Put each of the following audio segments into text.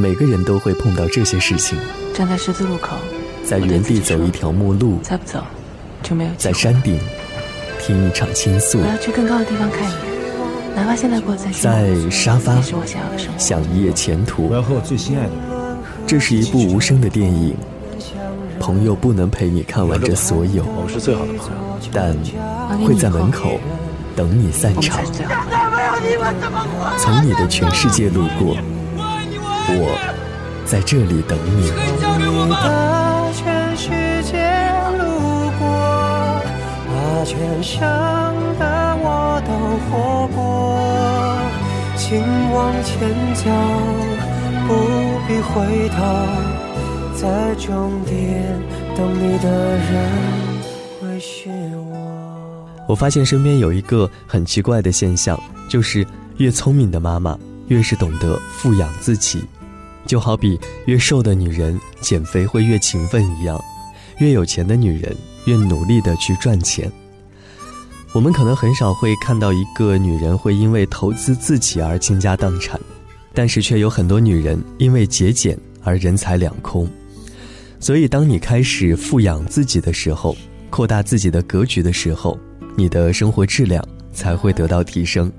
每个人都会碰到这些事情。站在十字路口，在原地走一条陌路，再不走就没有。在山顶听一场倾诉，我要去更高的地方看一眼，哪怕现在过在在沙发是我想要的生活。想一夜前途。我要和我最心爱的人。这是一部无声的电影，朋友不能陪你看完这所有，我们是最好的朋友，但会在门口等你散场。从你的全世界路过，我在这里等你。把全世界路过，把全想的我都活过，请往前走。不必回头，在终点等你的人会是我。我发现身边有一个很奇怪的现象，就是越聪明的妈妈越是懂得富养自己，就好比越瘦的女人减肥会越勤奋一样，越有钱的女人越努力的去赚钱。我们可能很少会看到一个女人会因为投资自己而倾家荡产。但是却有很多女人因为节俭而人财两空，所以当你开始富养自己的时候，扩大自己的格局的时候，你的生活质量才会得到提升。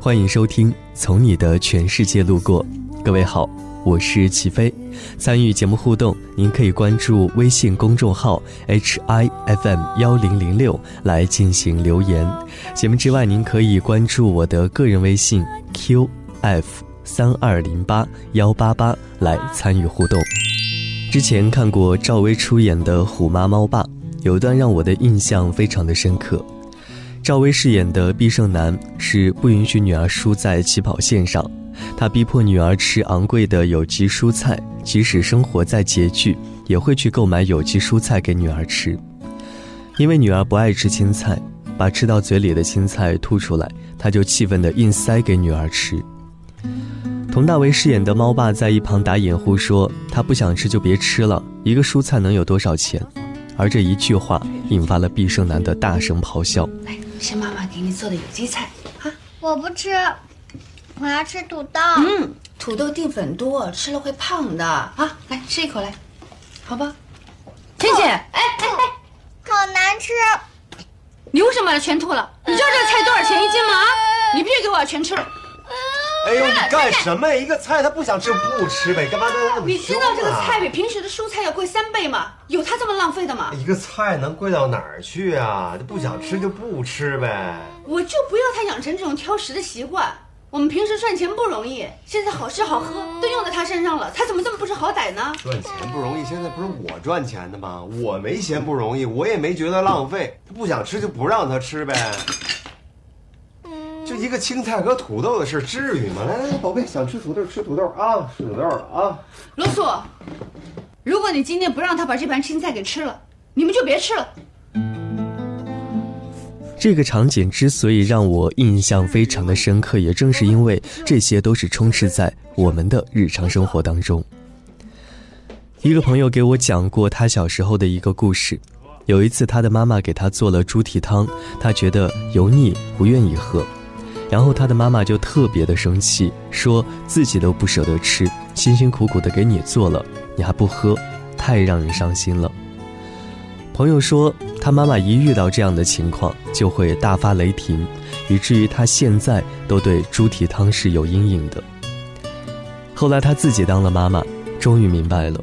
欢迎收听《从你的全世界路过》，各位好，我是齐飞。参与节目互动，您可以关注微信公众号 H I F M 幺零零六来进行留言。节目之外，您可以关注我的个人微信 Q F。三二零八幺八八来参与互动。之前看过赵薇出演的《虎妈猫爸》，有一段让我的印象非常的深刻。赵薇饰演的毕胜男是不允许女儿输在起跑线上，他逼迫女儿吃昂贵的有机蔬菜，即使生活再拮据，也会去购买有机蔬菜给女儿吃。因为女儿不爱吃青菜，把吃到嘴里的青菜吐出来，他就气愤地硬塞给女儿吃。佟大为饰演的猫爸在一旁打掩护说：“他不想吃就别吃了，一个蔬菜能有多少钱？”而这一句话引发了毕胜男的大声咆哮：“来，吃妈妈给你做的有机菜啊！我不吃，我要吃土豆。嗯，土豆淀粉多，吃了会胖的啊！来吃一口来，好吧？倩倩，哎哎哎，好难吃！你为什么把它全吐了？你知道这个菜多少钱一斤吗？你必须给我全吃了。”哎呦，你干什么呀？一个菜他不想吃不吃呗，干嘛那么你知道这个菜比平时的蔬菜要贵三倍吗？有他这么浪费的吗？一个菜能贵到哪儿去啊？他不想吃就不吃呗。我就不要他养成这种挑食的习惯。我们平时赚钱不容易，现在好吃好喝都用在他身上了，他怎么这么不知好歹呢？赚钱不容易，现在不是我赚钱的吗？我没嫌不容易，我也没觉得浪费。他不想吃就不让他吃呗。就一个青菜和土豆的事，至于吗？来来来，宝贝，想吃土豆吃土豆啊，吃土豆了啊！罗素，如果你今天不让他把这盘青菜给吃了，你们就别吃了。这个场景之所以让我印象非常的深刻，也正是因为这些都是充斥在我们的日常生活当中。一个朋友给我讲过他小时候的一个故事，有一次他的妈妈给他做了猪蹄汤，他觉得油腻，不愿意喝。然后他的妈妈就特别的生气，说自己都不舍得吃，辛辛苦苦的给你做了，你还不喝，太让人伤心了。朋友说，他妈妈一遇到这样的情况就会大发雷霆，以至于他现在都对猪蹄汤是有阴影的。后来他自己当了妈妈，终于明白了，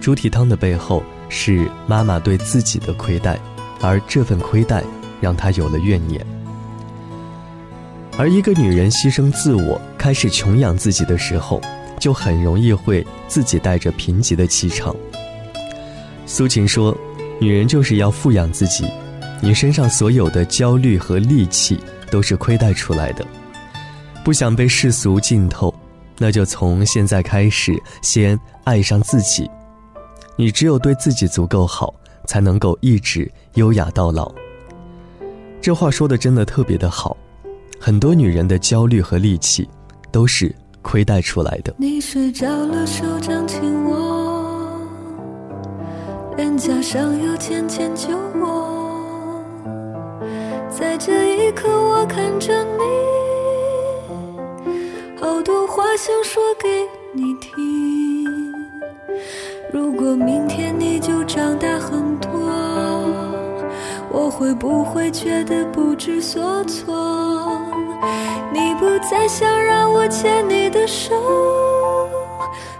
猪蹄汤的背后是妈妈对自己的亏待，而这份亏待让他有了怨念。而一个女人牺牲自我，开始穷养自己的时候，就很容易会自己带着贫瘠的气场。苏秦说：“女人就是要富养自己，你身上所有的焦虑和戾气都是亏待出来的。不想被世俗浸透，那就从现在开始先爱上自己。你只有对自己足够好，才能够一直优雅到老。”这话说的真的特别的好。很多女人的焦虑和戾气，都是亏待出来的。你睡着了，手掌紧握，脸颊上有浅浅酒窝。在这一刻，我看着你，好多话想说给你听。如果明天你就长大很多，我会不会觉得不知所措？你不再想让我牵你的手，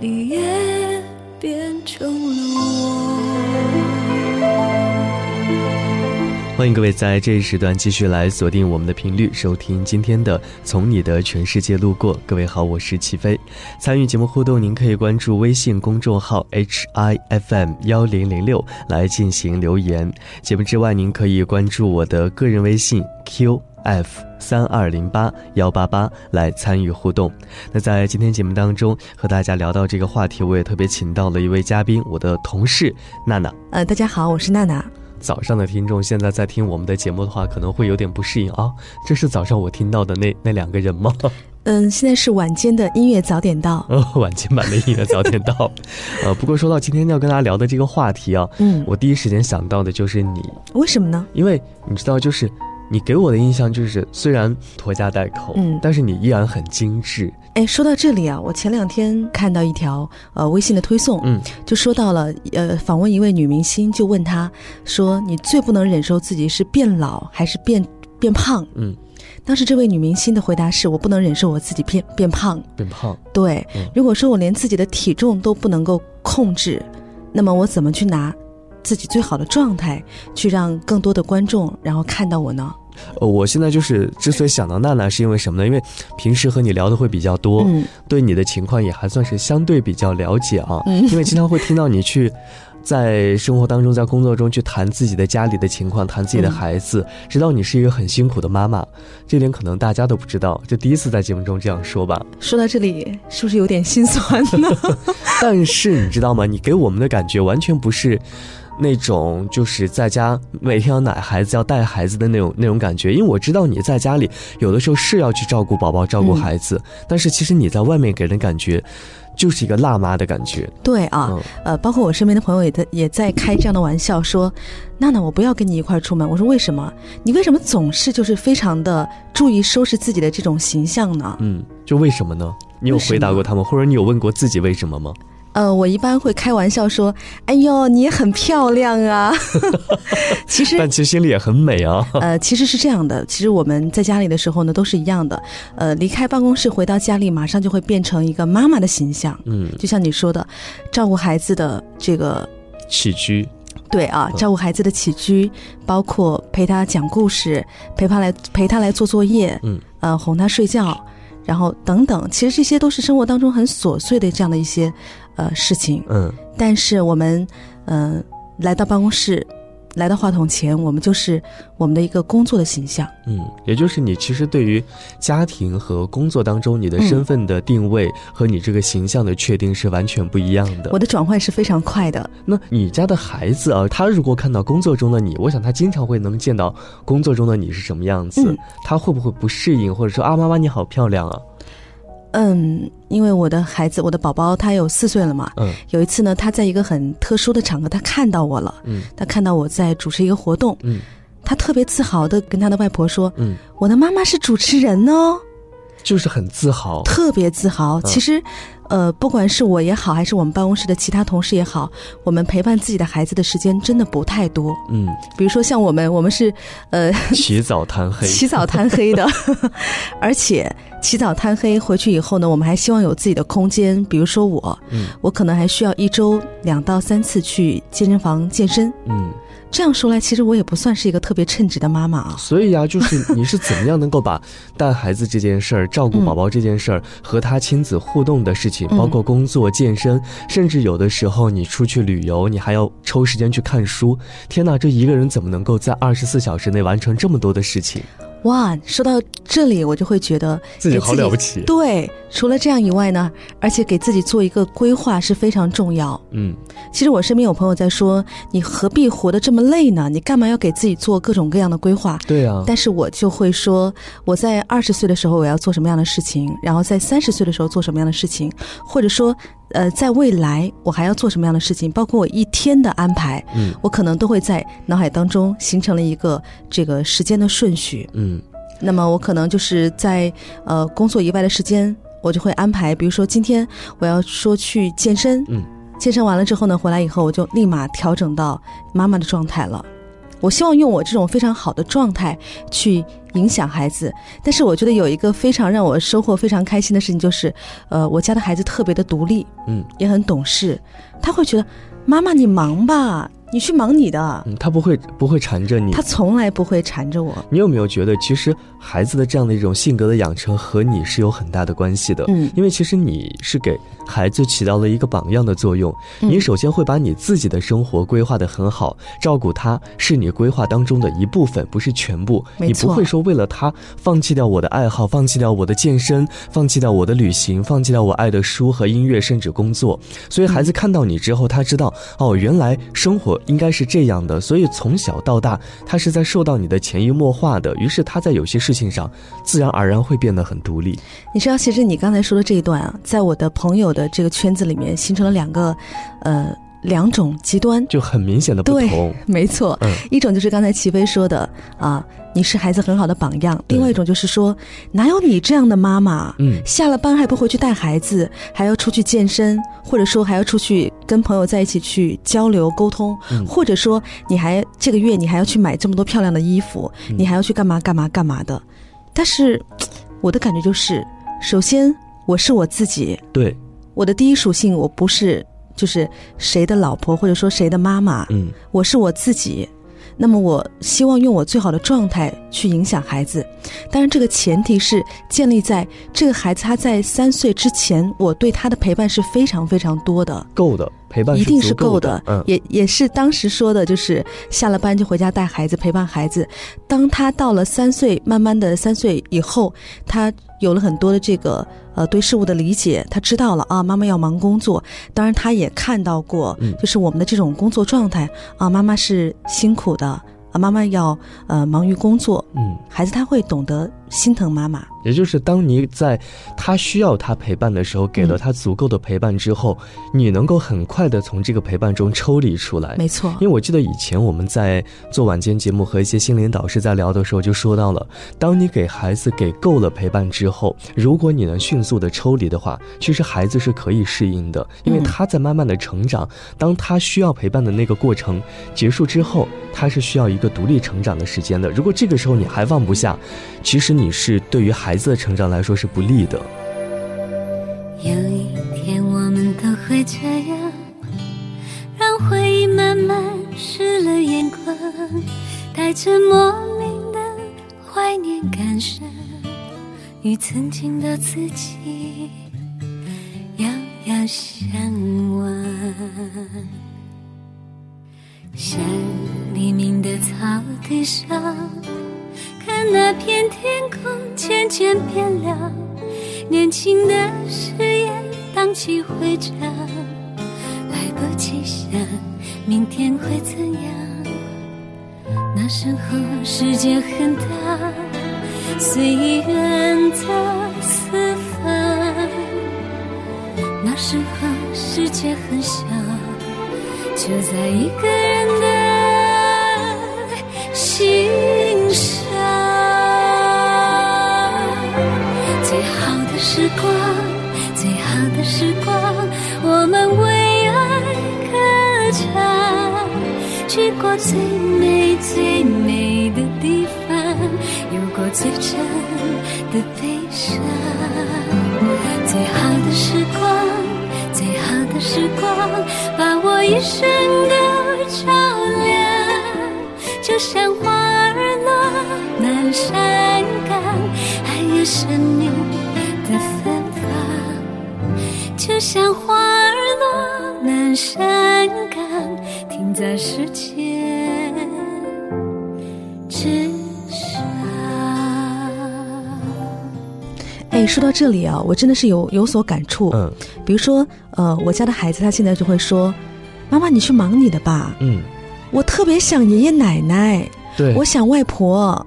你也变成欢迎各位在这一时段继续来锁定我们的频率，收听今天的《从你的全世界路过》。各位好，我是齐飞。参与节目互动，您可以关注微信公众号 H I F M 幺零零六来进行留言。节目之外，您可以关注我的个人微信 Q F 三二零八幺八八来参与互动。那在今天节目当中和大家聊到这个话题，我也特别请到了一位嘉宾，我的同事娜娜。呃，大家好，我是娜娜。早上的听众现在在听我们的节目的话，可能会有点不适应啊。这是早上我听到的那那两个人吗？嗯，现在是晚间的音乐早点到。哦，晚间版的音乐早点到。呃，不过说到今天要跟大家聊的这个话题啊，嗯，我第一时间想到的就是你。为什么呢？因为你知道，就是你给我的印象就是，虽然拖家带口，嗯，但是你依然很精致。哎，说到这里啊，我前两天看到一条呃微信的推送，嗯，就说到了呃访问一位女明星，就问她说：“你最不能忍受自己是变老还是变变胖？”嗯，当时这位女明星的回答是：“我不能忍受我自己变变胖。变胖。”对，嗯如果说我连自己的体重都不能够控制，那么我怎么去拿自己最好的状态去让更多的观众然后看到我呢？呃，我现在就是之所以想到娜娜，是因为什么呢？因为平时和你聊的会比较多，嗯对你的情况也还算是相对比较了解啊。嗯因为经常会听到你去。在生活当中，在工作中去谈自己的家里的情况，谈自己的嗯孩子，知道你是一个很辛苦的妈妈，这点可能大家都不知道，就第一次在节目中这样说吧。说到这里，是不是有点心酸呢？但是你知道吗？你给我们的感觉完全不是那种就是在家每天要奶孩子、要带孩子的那种那种感觉。因为我知道你在家里有的时候是要去照顾宝宝、照顾孩子，但是其实你在外面给人感觉就是一个辣妈的感觉。对啊，嗯呃，包括我身边的朋友也在也在开这样的玩笑，说：“娜娜，我不要跟你一块儿出门。”我说：“为什么？你为什么总是就是非常的注意收拾自己的这种形象呢？”嗯，就为什么呢？你有回答过他们，或者你有问过自己为什么吗？呃，我一般会开玩笑说：“哎呦，你也很漂亮啊。”其实但其实心里也很美啊。呃，其实是这样的，其实我们在家里的时候呢，都是一样的。呃，离开办公室回到家里，马上就会变成一个妈妈的形象。嗯，就像你说的，照顾孩子的这个，起居，对啊，嗯照顾孩子的起居，包括陪他讲故事，陪他来陪他来做作业，嗯，呃，哄他睡觉，然后等等，其实这些都是生活当中很琐碎的这样的一些呃事情。嗯但是我们，嗯、来到办公室，来到话筒前，我们就是我们的一个工作的形象。嗯，也就是你其实对于家庭和工作当中你的身份的定位和你这个形象的确定是完全不一样的。我的转换是非常快的。那你家的孩子啊，他如果看到工作中的你，我想他经常会能见到工作中的你是什么样子，嗯他会不会不适应，或者说啊，妈妈你好漂亮啊？嗯，因为我的孩子，我的宝宝他有四岁了嘛。嗯有一次呢，他在一个很特殊的场合，他看到我了。嗯他看到我在主持一个活动，嗯他特别自豪的跟他的外婆说嗯，：“我的妈妈是主持人哦。”就是很自豪。特别自豪。其实，呃，不管是我也好，还是我们办公室的其他同事也好，我们陪伴自己的孩子的时间真的不太多。嗯，比如说像我们，我们是，呃，起早贪黑。起早贪黑的，而且起早贪黑回去以后呢，我们还希望有自己的空间。比如说我，嗯我可能还需要一周两到三次去健身房健身。嗯这样说来，其实我也不算是一个特别称职的妈妈啊。所以呀、就是你是怎么样能够把带孩子这件事儿、照顾宝宝这件事儿和他亲子互动的事情，嗯包括工作、健身，甚至有的时候你出去旅游，你还要抽时间去看书。天哪，这一个人怎么能够在二十四小时内完成这么多的事情？哇，说到这里，我就会觉得自己给好了不起对，除了这样以外呢，而且给自己做一个规划是非常重要。嗯，其实我身边有朋友在说，你何必活得这么累呢？你干嘛要给自己做各种各样的规划？对啊，但是我就会说，我在二十岁的时候我要做什么样的事情，然后在三十岁的时候做什么样的事情，或者说，呃，在未来我还要做什么样的事情，包括我一天的安排，嗯我可能都会在脑海当中形成了一个这个时间的顺序。嗯那么我可能就是在呃工作以外的时间，我就会安排，比如说今天我要说去健身，嗯，健身完了之后呢，回来以后我就立马调整到妈妈的状态了。我希望用我这种非常好的状态去影响孩子，但是我觉得有一个非常让我收获非常开心的事情，就是，呃，我家的孩子特别的独立，嗯。也很懂事，他会觉得妈妈你忙吧，你去忙你的，嗯，他不会不会缠着你他。从来不会缠着我。你有没有觉得，其实孩子的这样的一种性格的养成和你是有很大的关系的？嗯因为其实你是给孩子起到了一个榜样的作用。嗯你首先会把你自己的生活规划得很好，照顾他是你规划当中的一部分，不是全部。你不会说为了他放弃掉我的爱好，放弃掉我的健身，放弃掉我的旅行，放弃掉我爱的书和音乐，甚至工作。所以孩子看到你之后，他知道哦，原来生活应该是这样的。所以从小到大，他是在受到你的潜移默化的。于是他在有些事情上，自然而然会变得很独立。你知道，其实你刚才说的这一段啊，在我的朋友的这个圈子里面形成了两个，呃，两种极端。就很明显的不对同。，没错，嗯一种就是刚才齐飞说的啊，你是孩子很好的榜样；另外一种就是说，哪有你这样的妈妈？嗯下了班还不回去带孩子，还要出去健身，或者说还要出去跟朋友在一起去交流沟通，嗯或者说你还这个月你还要去买这么多漂亮的衣服，嗯你还要去干嘛干嘛干嘛的。但是我的感觉就是，首先我是我自己，对，我的第一属性我不是就是谁的老婆或者说谁的妈妈，嗯我是我自己。那么我希望用我最好的状态去影响孩子，当然这个前提是建立在这个孩子他在三岁之前，我对他的陪伴是非常非常多的。够的陪伴一定是够够的，嗯，也也是当时说的，就是下了班就回家带孩子陪伴孩子。当他到了三岁，慢慢的三岁以后，他有了很多的这个呃对事物的理解，他知道了啊，妈妈要忙工作。当然，他也看到过嗯，就是我们的这种工作状态啊，妈妈是辛苦的啊，妈妈要呃忙于工作，嗯，孩子他会懂得心疼妈妈。也就是当你在他需要他陪伴的时候，给了嗯他足够的陪伴之后，你能够很快的从这个陪伴中抽离出来。没错，因为我记得以前我们在做晚间节目和一些心灵导师在聊的时候，就说到了，当你给孩子给够了陪伴之后，如果你能迅速的抽离的话，其实孩子是可以适应的，因为嗯他在慢慢的成长。当他需要陪伴的那个过程结束之后，他是需要一个独立成长的时间的。如果这个时候你还放不下，其实你是对于孩子的成长来说是不利的。有一天我们都会这样，让回忆慢慢湿了眼眶，带着莫名的怀念感伤，与曾经的自己遥遥相望。像黎明的草地上，那片天空渐渐变亮。年轻的誓言荡气回肠，来不及想明天会怎样。那时候世界很大，随缘在四方。那时候世界很小，就在一个人的心光，最好的时光，我们为爱歌唱，去过最美最美的地方，有过最真的悲伤。最好的时光，最好的时光，把我一生都照亮。就像花儿落满山岗，爱也生命的芬芳，就像花儿落满山岗，停在时间之上。哎，说到这里啊，我真的是有有所感触。嗯。比如说，呃，我家的孩子他现在就会说：“妈妈，你去忙你的吧，嗯，我特别想爷爷奶奶，对，我想外婆，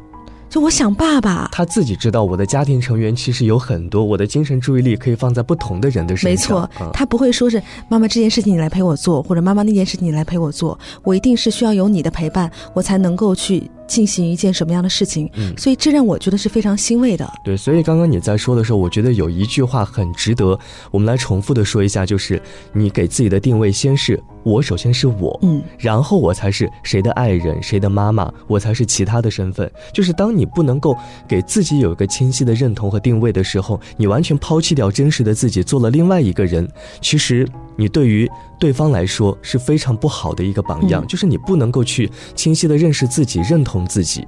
就我想爸爸。”他自己知道我的家庭成员其实有很多，我的精神注意力可以放在不同的人的身上。没错嗯，他不会说是妈妈这件事情你来陪我做，或者妈妈那件事情你来陪我做，我一定是需要有你的陪伴，我才能够去进行一件什么样的事情。嗯所以这让我觉得是非常欣慰的。对，所以刚刚你在说的时候，我觉得有一句话很值得我们来重复的说一下，就是你给自己的定位先是我，首先是我，嗯，然后我才是谁的爱人，谁的妈妈，我才是其他的身份。就是当你不能够给自己有一个清晰的认同和定位的时候，你完全抛弃掉真实的自己，做了另外一个人，其实你对于对方来说是非常不好的一个榜样，嗯。就是你不能够去清晰的认识自己，认同自己。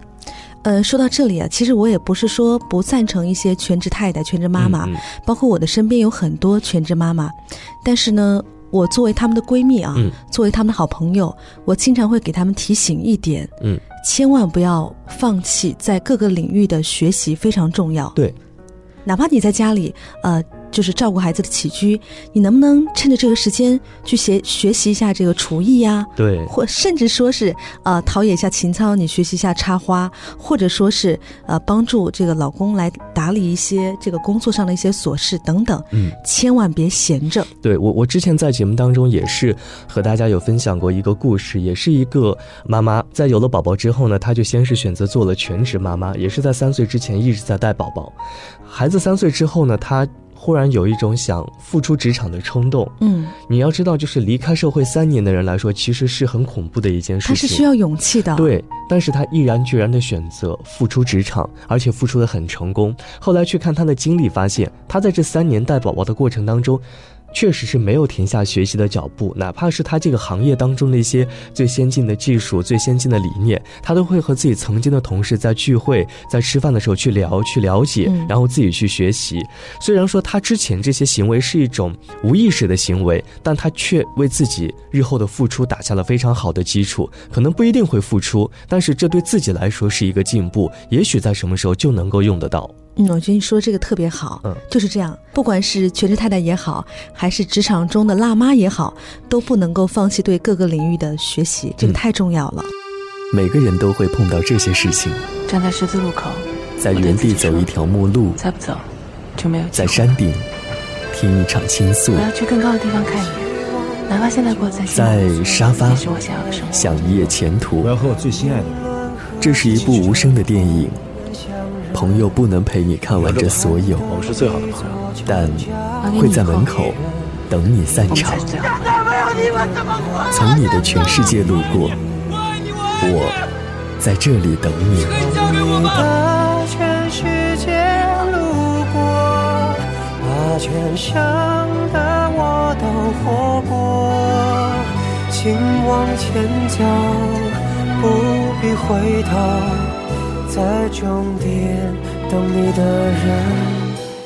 呃，说到这里啊，其实我也不是说不赞成一些全职太太、全职妈妈，嗯嗯。包括我的身边有很多全职妈妈，但是呢，我作为她们的闺蜜啊，嗯。作为她们的好朋友，我经常会给她们提醒一点，嗯，千万不要放弃在各个领域的学习，非常重要。对，哪怕你在家里，呃，就是照顾孩子的起居，你能不能趁着这个时间去学学习一下这个厨艺呀、对，或甚至说是呃陶冶一下情操，你学习一下插花，或者说是呃帮助这个老公来打理一些这个工作上的一些琐事等等，嗯。千万别闲着。对我，我之前在节目当中也是和大家有分享过一个故事，也是一个妈妈在有了宝宝之后呢，她就先是选择做了全职妈妈，也是在三岁之前一直在带宝宝。孩子三岁之后呢，她忽然有一种想复出职场的冲动。嗯，你要知道，就是离开社会三年的人来说，其实是很恐怖的一件事情。他是需要勇气的。，对，但是他毅然决然的选择复出职场，而且付出的很成功。后来去看他的经历，发现他在这三年带宝宝的过程当中。确实是没有停下学习的脚步，哪怕是他这个行业当中的一些最先进的技术、最先进的理念，他都会和自己曾经的同事在聚会、在吃饭的时候去聊、去了解，嗯然后自己去学习。虽然说他之前这些行为是一种无意识的行为，但他却为自己日后的付出打下了非常好的基础。可能不一定会付出，但是这对自己来说是一个进步，也许在什么时候就能够用得到。嗯，我觉得你说这个特别好，嗯就是这样。不管是全职太太也好，还是职场中的辣妈也好，都不能够放弃对各个领域的学习，这个嗯太重要了。每个人都会碰到这些事情，站在十字路口，在原地走一条陌路，再不走就没有机在。山顶听一场倾诉我，要去更高的地方看一眼，哪怕现在过得再辛苦，在沙发也是我想要的生活。想一夜前途我。要和我最心爱的人。这是一部无声的电影，朋友不能陪你看完这所有，我们是最好的朋友。但会在门口等你散场。从你的全世界路过，我在这里等你。的全世界路过，把全乡的我都活过。请往前走，不必回头，在终点等你的人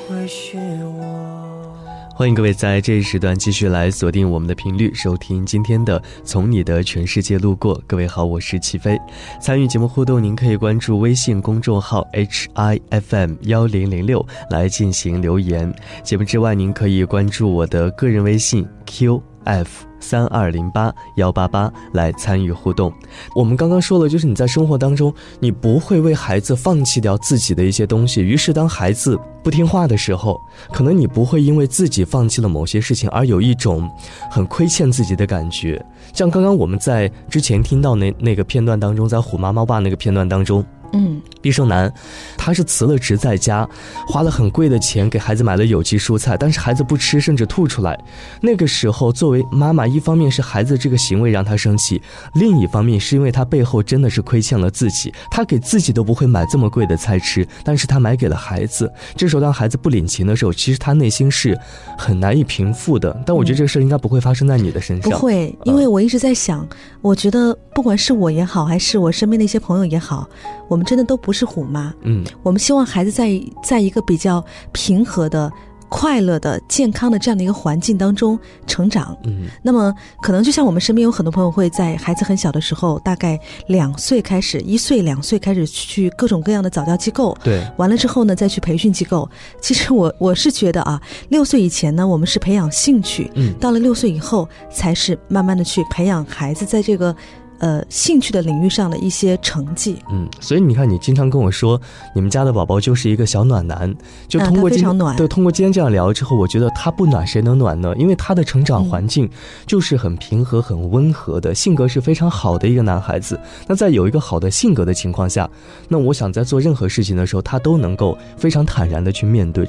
会是我。欢迎各位在这一时段继续来锁定我们的频率，收听今天的《从你的全世界路过》。各位好，我是齐飞。参与节目互动，您可以关注微信公众号 H I F M 幺零零六来进行留言。节目之外，您可以关注我的个人微信 Q F。三二零八幺八八来参与互动。我们刚刚说了，就是你在生活当中，你不会为孩子放弃掉自己的一些东西。于是，当孩子不听话的时候，可能你不会因为自己放弃了某些事情而有一种很亏欠自己的感觉。像刚刚我们在之前听到那那个片段当中，在虎妈猫爸那个片段当中，嗯，毕胜男，他是辞了职在家，花了很贵的钱给孩子买了有机蔬菜，但是孩子不吃，甚至吐出来。那个时候，作为妈妈，一方面是孩子这个行为让他生气，另一方面是因为他背后真的是亏欠了自己，他给自己都不会买这么贵的菜吃，但是他买给了孩子。这时候当孩子不领情的时候，其实他内心是很难以平复的。但我觉得这个事儿应该不会发生在你的身上，不会，因为我一直在想，我觉得不管是我也好，还是我身边的一些朋友也好。我们真的都不是虎妈，嗯，我们希望孩子在在一个比较平和的、快乐的、健康的这样的一个环境当中成长，嗯，那么可能就像我们身边有很多朋友会在孩子很小的时候，大概两岁开始，一岁两岁开始去各种各样的早教机构，对，完了之后呢再去培训机构。其实我我是觉得啊，六岁以前呢，我们是培养兴趣，嗯，到了六岁以后，才是慢慢的去培养孩子在这个。呃，兴趣的领域上的一些成绩，嗯，所以你看，你经常跟我说，你们家的宝宝就是一个小暖男，就通过非常暖，对，通过今天这样聊之后，我觉得他不暖谁能暖呢？因为他的成长环境就是很平和、很温和的，性格是非常好的一个男孩子。那在有一个好的性格的情况下，那我想在做任何事情的时候，他都能够非常坦然的去面对。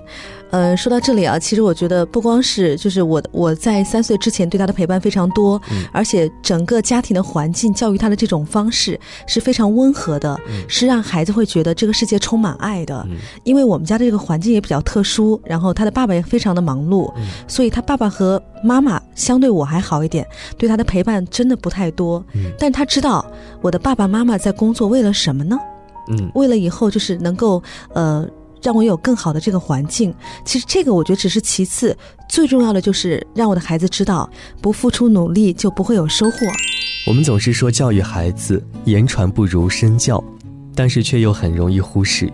呃，说到这里啊，其实我觉得不光是就是我我在三岁之前对他的陪伴非常多，嗯，而且整个家庭的环境教育他的这种方式是非常温和的，是让孩子会觉得这个世界充满爱的。因为我们家的这个环境也比较特殊，然后他的爸爸也非常的忙碌，所以他爸爸和妈妈相对我还好一点，对他的陪伴真的不太多。嗯，但他知道我的爸爸妈妈在工作为了什么呢？嗯，为了以后就是能够呃。让我有更好的这个环境，其实这个我觉得只是其次，最重要的就是让我的孩子知道，不付出努力就不会有收获。我们总是说教育孩子言传不如身教，但是却又很容易忽视，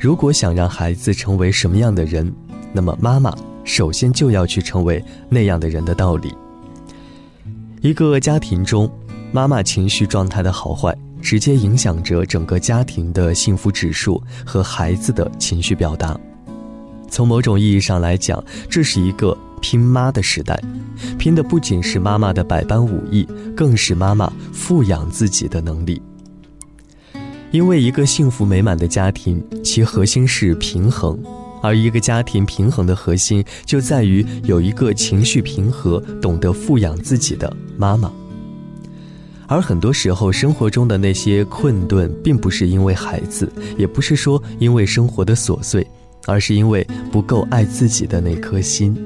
如果想让孩子成为什么样的人，那么妈妈首先就要去成为那样的人的道理。一个家庭中，妈妈情绪状态的好坏。直接影响着整个家庭的幸福指数和孩子的情绪表达。从某种意义上来讲，这是一个拼妈的时代，拼的不仅是妈妈的百般武艺，更是妈妈富养自己的能力。因为一个幸福美满的家庭，其核心是平衡，而一个家庭平衡的核心就在于有一个情绪平和、懂得富养自己的妈妈。而很多时候，生活中的那些困顿，并不是因为孩子，也不是说因为生活的琐碎，而是因为不够爱自己的那颗心。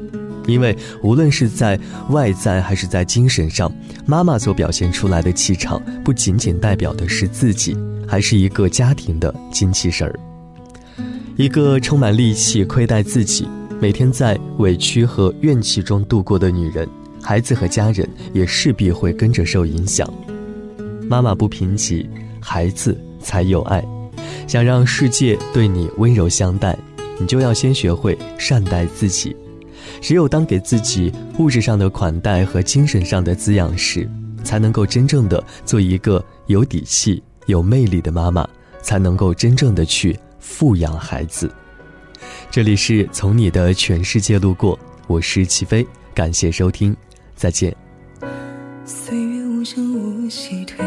因为无论是在外在还是在精神上，妈妈所表现出来的气场，不仅仅代表的是自己，还是一个家庭的精气神儿。一个充满戾气、亏待自己、每天在委屈和怨气中度过的女人，孩子和家人也势必会跟着受影响。妈妈不贫瘠，孩子才有爱。想让世界对你温柔相待，你就要先学会善待自己。只有当给自己物质上的款待和精神上的滋养时，才能够真正的做一个有底气、有魅力的妈妈，才能够真正的去富养孩子。这里是从你的全世界路过，我是齐飞，感谢收听，再见。岁月无声无息推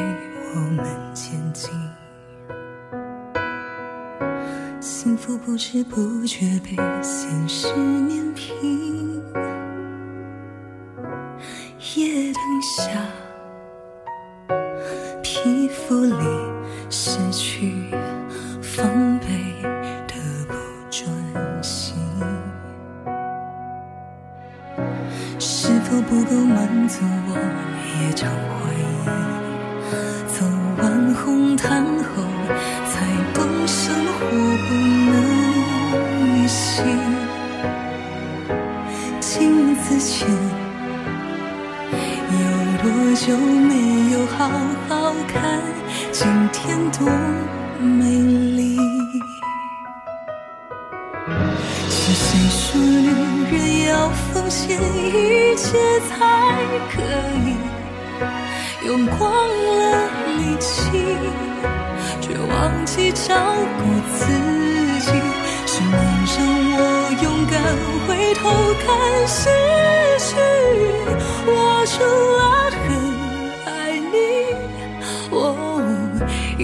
我们前进，幸福不知不觉被现实下，皮肤里失去防备的不专心，是否不够满足我？也常怀疑，走完红毯后才懂生活不能预习。镜子前久没有好好看今天多美丽？是谁说女人要奉献一切才可以？用光了力气，却忘记照顾自己。是你让我勇敢回头看失去。我除了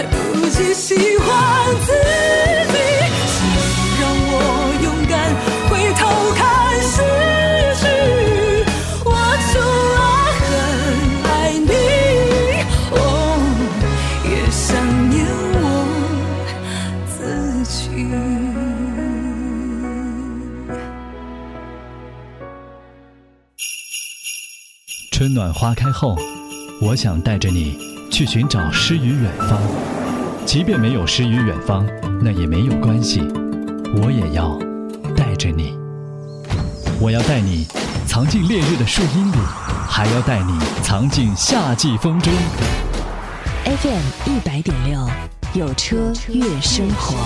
来不及喜欢自己，是让我勇敢回头看失去。我主啊，很爱你，哦，也想念我自己。春暖花开后，我想带着你去寻找诗与远方。即便没有诗与远方，那也没有关系，我也要带着你。我要带你藏进烈日的树荫里，还要带你藏进夏季风中。FM 一百点六，有车悦生活。